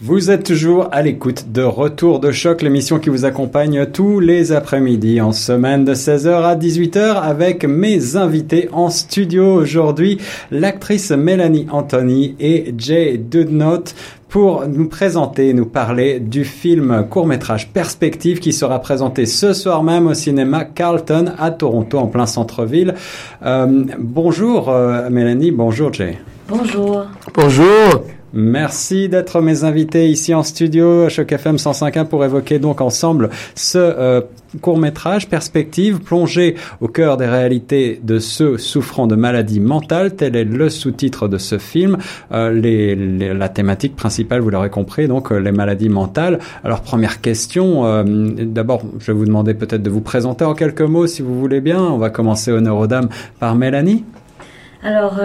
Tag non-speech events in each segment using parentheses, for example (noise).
Vous êtes toujours à l'écoute de Retour de choc, l'émission qui vous accompagne tous les après-midi en semaine de 16h à 18h avec mes invités en studio aujourd'hui, l'actrice Mélanie Anthony et Jay Dudnot pour nous présenter, nous parler du film court-métrage Perspective qui sera présenté ce soir même au cinéma Carlton à Toronto en plein centre-ville. Euh, bonjour euh, Mélanie, bonjour Jay. Bonjour. Bonjour. Merci d'être mes invités ici en studio à Choc FM 105.1 pour évoquer donc ensemble ce euh, court métrage Perspective plongé au cœur des réalités de ceux souffrant de maladies mentales. Tel est le sous-titre de ce film. Euh, les, les, la thématique principale, vous l'aurez compris, donc euh, les maladies mentales. Alors première question, euh, d'abord je vais vous demander peut-être de vous présenter en quelques mots si vous voulez bien. On va commencer honneur aux dames par Mélanie. Alors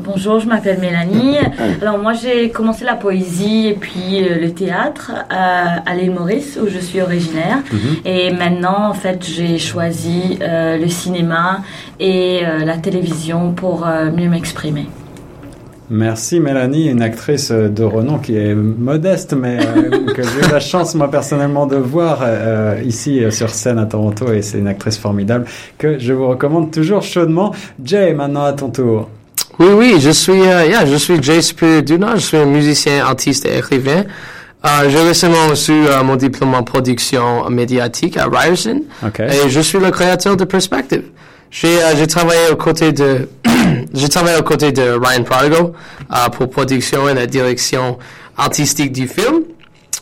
Bonjour, je m'appelle Mélanie. Alors moi j'ai commencé la poésie et puis euh, le théâtre à, à l'île Maurice où je suis originaire. Mm -hmm. Et maintenant en fait j'ai choisi euh, le cinéma et euh, la télévision pour euh, mieux m'exprimer. Merci Mélanie, une actrice de renom qui est modeste, mais euh, que j'ai eu la chance moi personnellement de voir euh, ici sur scène à Toronto et c'est une actrice formidable que je vous recommande toujours chaudement. Jay, maintenant à ton tour. Oui, oui, je suis, euh, yeah, je suis Jay Spiriduna, je suis un musicien, artiste et écrivain. Euh, j'ai récemment reçu euh, mon diplôme en production médiatique à Ryerson okay. et je suis le créateur de Perspective. J'ai euh, travaillé aux côtés de (clears throat) j'ai travaillé aux côtés de Ryan Prodigal euh, pour production et la direction artistique du film.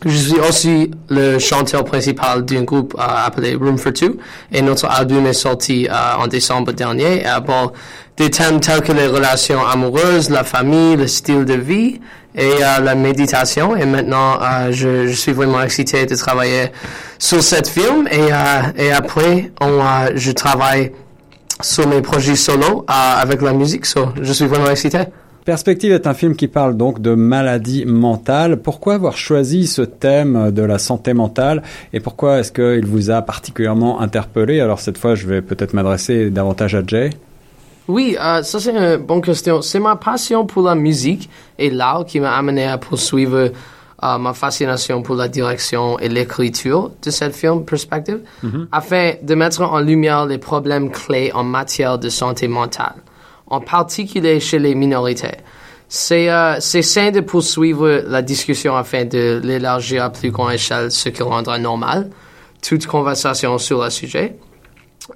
Je suis aussi le chanteur principal d'un groupe euh, appelé Room for Two et notre album est sorti euh, en décembre dernier. Euh, bon, des thèmes tels que les relations amoureuses, la famille, le style de vie et la méditation. Et maintenant, je, suis vraiment excité de travailler sur cette film et, et après, je travaille sur mes projets solo avec la musique. So, je suis vraiment excité. Perspective est un film qui parle donc de maladie mentale. Pourquoi avoir choisi ce thème de la santé mentale et pourquoi est-ce qu'il vous a particulièrement interpellé? Alors cette fois, je vais peut-être m'adresser davantage à Jay. Oui, euh, ça c'est une bonne question. C'est ma passion pour la musique et l'art qui m'a amené à poursuivre euh, ma fascination pour la direction et l'écriture de ce film Perspective, mm -hmm. afin de mettre en lumière les problèmes clés en matière de santé mentale en particulier chez les minorités. C'est euh, sain de poursuivre la discussion afin de l'élargir à plus grande échelle, ce qui rendra normal toute conversation sur le sujet.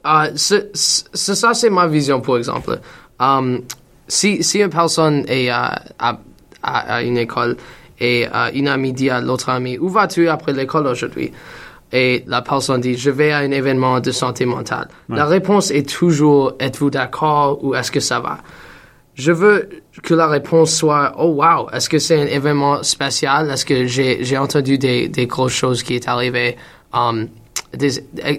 Euh, c'est ça, c'est ma vision, par exemple. Um, si, si une personne est à, à, à une école et uh, une amie dit à l'autre amie, où vas-tu après l'école aujourd'hui? Et la personne dit je vais à un événement de santé mentale. Ouais. La réponse est toujours êtes-vous d'accord ou est-ce que ça va? Je veux que la réponse soit oh wow, est-ce que c'est un événement spécial? Est-ce que j'ai entendu des, des grosses choses qui est arrivé, um, des,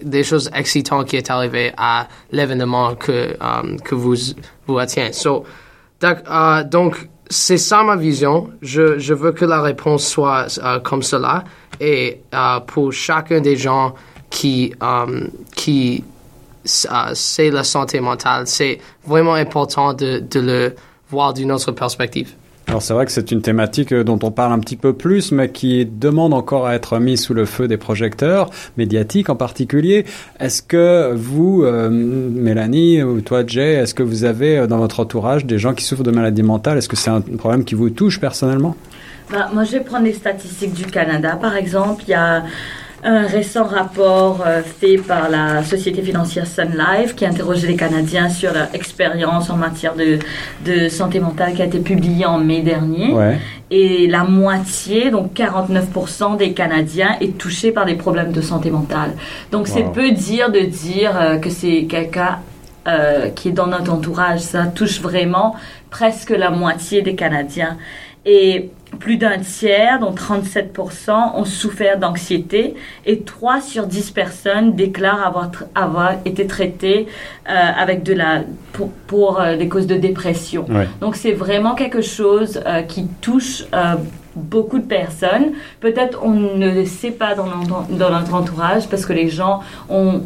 des choses excitantes qui est arrivé à l'événement que, um, que vous, vous attient. So, uh, donc, c'est ça ma vision. Je, je veux que la réponse soit uh, comme cela. Et uh, pour chacun des gens qui, um, qui uh, c'est la santé mentale, c'est vraiment important de, de le voir d'une autre perspective. Alors c'est vrai que c'est une thématique dont on parle un petit peu plus, mais qui demande encore à être mise sous le feu des projecteurs, médiatiques en particulier. Est-ce que vous, euh, Mélanie, ou toi, Jay, est-ce que vous avez dans votre entourage des gens qui souffrent de maladies mentales? Est-ce que c'est un problème qui vous touche personnellement? Bah, Moi, je vais prendre les statistiques du Canada, par exemple. Il y a un récent rapport euh, fait par la société financière Sun Life qui interrogeait les Canadiens sur leur expérience en matière de, de santé mentale qui a été publié en mai dernier. Ouais. Et la moitié, donc 49% des Canadiens est touché par des problèmes de santé mentale. Donc wow. c'est peu dire de dire euh, que c'est quelqu'un euh, qui est dans notre entourage. Ça touche vraiment presque la moitié des Canadiens. Et plus d'un tiers, dont 37%, ont souffert d'anxiété et 3 sur 10 personnes déclarent avoir, avoir été traitées euh, avec de la, pour, pour euh, des causes de dépression. Ouais. Donc c'est vraiment quelque chose euh, qui touche beaucoup de personnes. Peut-être on ne le sait pas dans dans notre entourage parce que les gens ont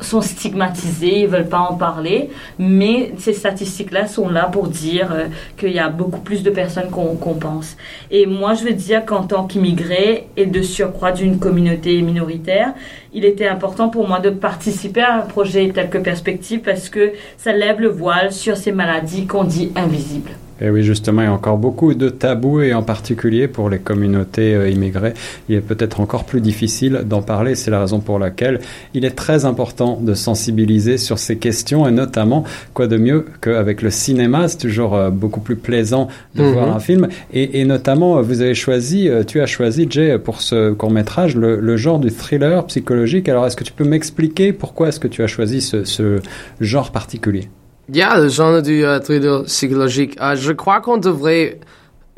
sont stigmatisés, ils veulent pas en parler, mais ces statistiques-là sont là pour dire euh, qu'il y a beaucoup plus de personnes qu'on pense. Et moi, je veux dire qu'en tant qu'immigré et de surcroît d'une communauté minoritaire, il était important pour moi de participer à un projet tel que Perspective parce que ça lève le voile sur ces maladies qu'on dit invisibles. Et oui, justement, il y a encore beaucoup de tabous et en particulier pour les communautés euh, immigrées, il est peut-être encore plus difficile d'en parler. C'est la raison pour laquelle il est très important de sensibiliser sur ces questions et notamment, quoi de mieux qu'avec le cinéma, c'est toujours euh, beaucoup plus plaisant de mhm. voir un film. Et, et, notamment, vous avez choisi, euh, tu as choisi, Jay, pour ce court métrage, le, le genre du thriller psychologique. Alors, est-ce que tu peux m'expliquer pourquoi est-ce que tu as choisi ce, ce genre particulier? Yeah, le genre du uh, thriller psychologique. Uh, je crois qu'on devrait,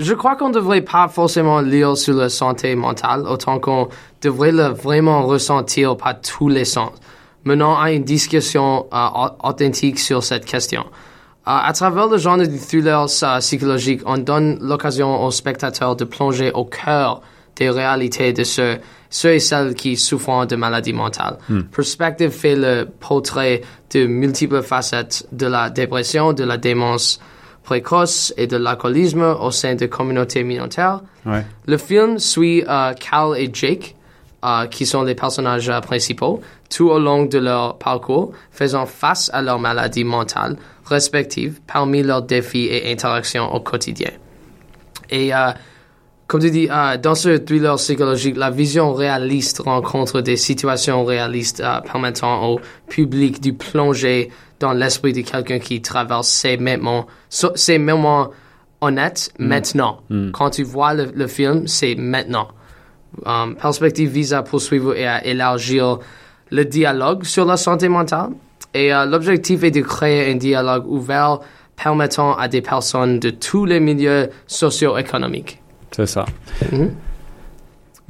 je crois qu'on devrait pas forcément lire sur la santé mentale autant qu'on devrait le vraiment ressentir par tous les sens. Menant à une discussion uh, authentique sur cette question. à travers le genre du thriller psychologique, on donne l'occasion aux spectateurs de plonger au cœur des réalités de ceux, ceux et celles qui souffrent de maladies mentales. Hmm. Perspective fait le portrait de multiples facettes de la dépression, de la démence précoce et de l'alcoolisme au sein de communautés minoritaires. Le film suit uh, Cal et Jake, uh, qui sont les personnages uh, principaux, tout au long de leur parcours, faisant face à leurs maladies mentales respectives parmi leurs défis et interactions au quotidien. Et comme tu dis, euh, dans ce thriller psychologique, la vision réaliste rencontre des situations réalistes euh, permettant au public de plonger dans l'esprit de quelqu'un qui traverse ces moments, ces moments honnêtes mm. maintenant. Mm. Quand tu vois le, film, c'est maintenant. Um, perspective vise à poursuivre et à élargir le dialogue sur la santé mentale. Et euh, l'objectif est de créer un dialogue ouvert permettant à des personnes de tous les milieux socio-économiques c'est ça. Mhm.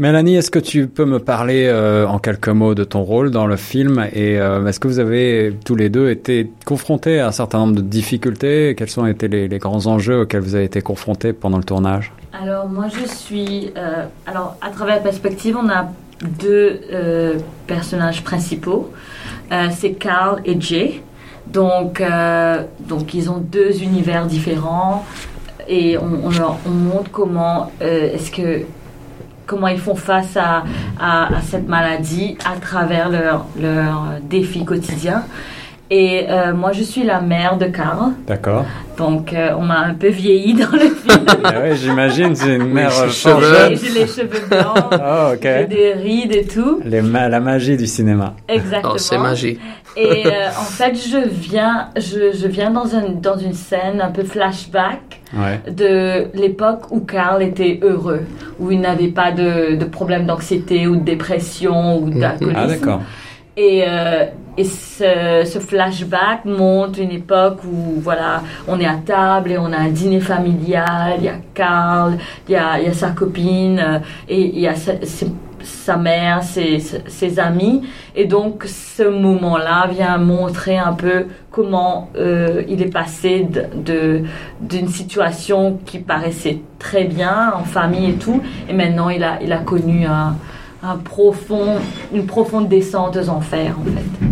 Mélanie, est-ce que tu peux me parler euh, en quelques mots de ton rôle dans le film et euh, est-ce que vous avez tous les deux été confrontés à un certain nombre de difficultés? Quels ont été les, grands enjeux auxquels vous avez été confrontés pendant le tournage? Alors moi je suis... Euh, alors à travers la perspective, on a deux personnages principaux. C'est Carl et Jay. Donc, donc ils ont deux univers différents et on, on, montre comment euh, est-ce que comment ils font face à, à, cette maladie à travers leurs leur défis quotidiens. Et euh, moi, je suis la mère de Carl. D'accord. Donc, euh, on m'a un peu vieilli dans le (laughs) film. ah oui, j'imagine, c'est une mère cheveux. J'ai les cheveux blancs. oh, (laughs) ok. J'ai des rides et tout. Les la magie du cinéma. Exactement. Oh, c'est magie. Et en fait, je viens, je, je viens dans, un, dans une scène un peu flashback de l'époque où Carl était heureux, où il n'avait pas de, de problème d'anxiété ou de dépression ou mhm. d'alcoolisme. Ah, d'accord. Et, euh, et ce, flashback montre une époque où voilà, on est à table et on a un dîner familial, il y a Carl, il y a, sa copine, euh, et il y a sa mère, ses, amis. Et donc, ce moment-là vient montrer un peu comment euh, il est passé d'une situation qui paraissait très bien en famille et tout. Et maintenant, il a, connu une profonde descente aux enfers, en fait.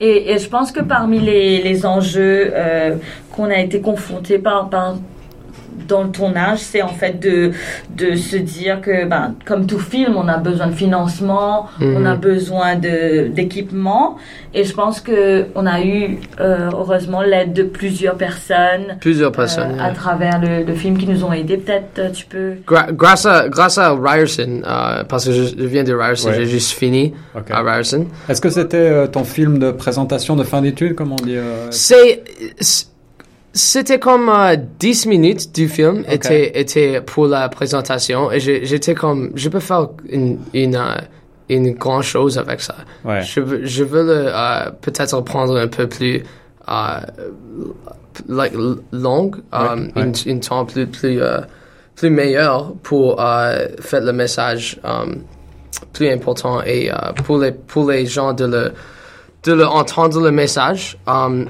Et, je pense que parmi les, les enjeux euh, qu'on a été confrontés par, par dans le tournage, c'est en fait de, de se dire que, ben, comme tout film, on a besoin de financement, on a mhm. besoin d'équipement. Et je pense que on a eu, euh, heureusement, l'aide de plusieurs personnes. Plusieurs personnes. Euh, à travers le, le, film qui nous ont aidés. Peut-être euh, tu peux. grâce, à, grâce à Ryerson, parce que je, viens de Ryerson, j'ai juste fini à Ryerson. Est-ce que c'était ton film de présentation de fin d'études, comme on dit C'est c'était comme 10 euh, minutes du film était, était pour la présentation et j'étais comme, je peux faire une, une, euh, une grande chose avec ça. Je, veux, je veux euh, peut-être prendre un peu plus like, long, um, Une, temps plus, plus, plus meilleur pour faire le message um, plus important et pour, les, pour les gens de le, de le entendre le message. Um,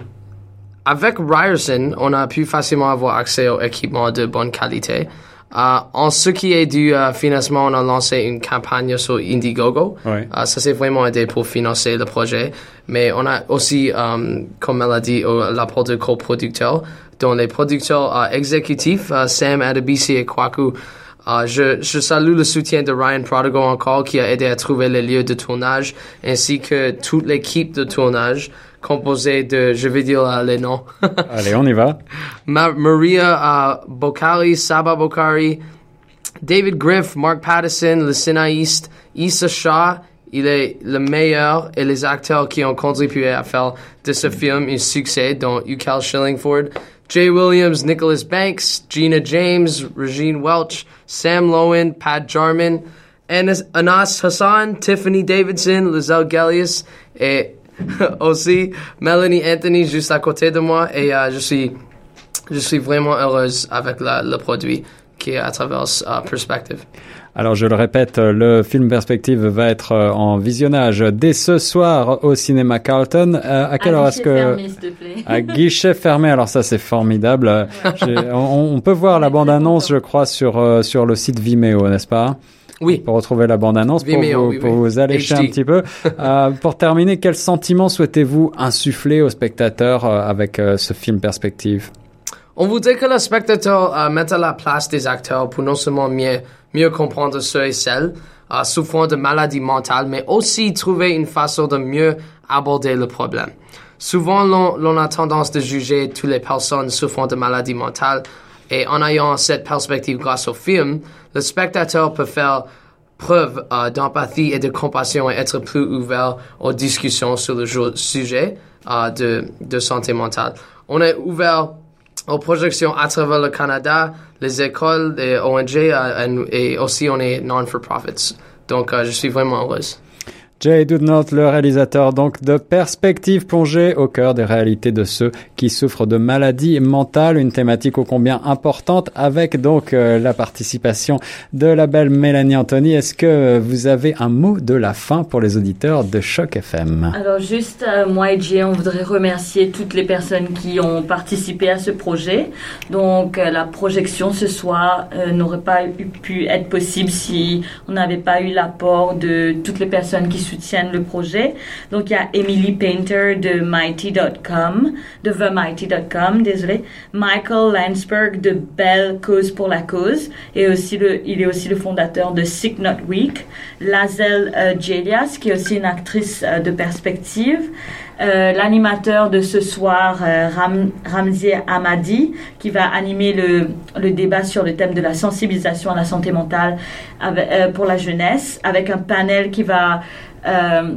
avec Ryerson, on a pu facilement avoir accès aux équipements de bonne qualité. Euh, en ce qui est du euh, financement, on a lancé une campagne sur Indiegogo. Ouais. Euh, ça s'est vraiment aidé pour financer le projet. Mais on a aussi, euh, comme elle a dit, l'apport de coproducteurs, dont les producteurs euh, exécutifs, euh, Sam Adebisi et Kwaku. Je, je salue le soutien de Ryan Prodigal encore, qui a aidé à trouver les lieux de tournage, ainsi que toute l'équipe de tournage, composée de, je vais dire euh, les noms, (laughs) Allez, on y va. Ma- Maria uh, Saba Bocari, David Griff, Mark Patterson, le scénariste, Issa Shaw, il est le meilleur et les acteurs qui ont contribué à faire de ce film un succès, dont Ukal Shillingford, Jay Williams, Nicholas Banks, Gina James, Regine Welch, Sam Lowen, Pat Jarman, Anas, Anas Hassan, Tiffany Davidson, Lizelle Gellius et (laughs) aussi Melanie Anthony juste à côté de moi et euh, je suis je suis vraiment heureuse avec la- le produit qui est à travers euh, Perspective. Alors je le répète, le film Perspective va être euh, en visionnage dès ce soir au cinéma Carlton. Euh, à quelle À heure est-ce guichet que fermé, s'il te plaît. à guichet fermé Alors ça c'est formidable. Euh, j'ai- On, on peut voir la bande annonce, je crois, sur euh, sur le site Vimeo, n'est-ce pas? Oui. Pour retrouver la bande annonce, pour vous, oui, pour oui. vous allécher HD. un petit peu. (laughs) Euh, pour terminer, quel sentiment souhaitez-vous insuffler aux spectateurs euh, avec euh, ce film Perspective? On voudrait que le spectateur mette à la place des acteurs pour non seulement mieux, mieux comprendre ceux et celles souffrant de maladies mentales, mais aussi trouver une façon de mieux aborder le problème. Souvent, l'on a tendance de juger toutes les personnes souffrant de maladies mentales, et en ayant cette perspective grâce au film, le spectateur peut faire preuve euh, d'empathie et de compassion et être plus ouvert aux discussions sur le sujet euh, de, santé mentale. On est ouvert aux projections à travers le Canada, les écoles, les ONG euh, et aussi on est non-for-profits. Donc je suis vraiment heureuse. Jay Dudnot, le réalisateur donc de Perspective plongée au cœur des réalités de ceux qui souffrent de maladies mentales, une thématique ô combien importante avec donc euh, la participation de la belle Mélanie Anthony. Est-ce que vous avez un mot de la fin pour les auditeurs de Choc FM Alors juste, euh, moi et Jay, on voudrait remercier toutes les personnes qui ont participé à ce projet. Donc euh, la projection ce soir euh, n'aurait pas pu être possible si on n'avait pas eu l'apport de toutes les personnes qui soutiennent le projet. Donc il y a Emily Painter de Mighty.com, de TheMighty.com, désolé, Michael Landsberg de Belle Cause pour la Cause, et aussi le, il est aussi le fondateur de Sick Not Week, Lazel euh, Jelias, qui est aussi une actrice euh, de perspective, euh, l'animateur de ce soir, euh, Ram, Ramzi Hamadi, qui va animer le, débat sur le thème de la sensibilisation à la santé mentale euh, pour la jeunesse, avec un panel qui va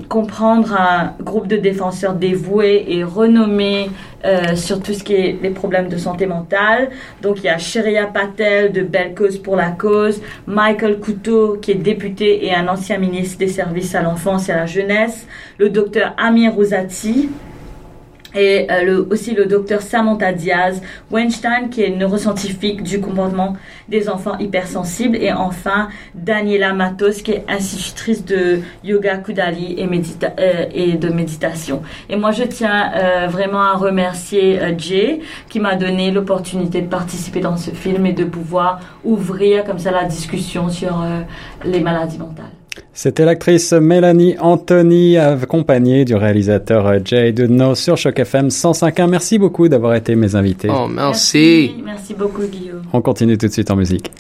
comprendre un groupe de défenseurs dévoués et renommés euh, sur tout ce qui est les problèmes de santé mentale. Donc il y a Sheria Patel de Belle Cause pour la Cause, Michael Couteau qui est député et un ancien ministre des services à l'enfance et à la jeunesse, le docteur Amir Rosati, et euh, le, aussi le docteur Samantha Diaz Weinstein, qui est neuroscientifique du comportement des enfants hypersensibles, et enfin Daniela Matos, qui est institutrice de yoga Kudali et, médita euh, et de méditation. Et moi, je tiens euh, vraiment à remercier euh, Jay, qui m'a donné l'opportunité de participer dans ce film et de pouvoir ouvrir comme ça la discussion sur euh, les maladies mentales. C'était l'actrice Mélanie Anthony, accompagnée du réalisateur Jay Dudnot sur Choc FM 105.1. Merci beaucoup d'avoir été mes invités. Oh, merci. Merci beaucoup, Guillaume. On continue tout de suite en musique.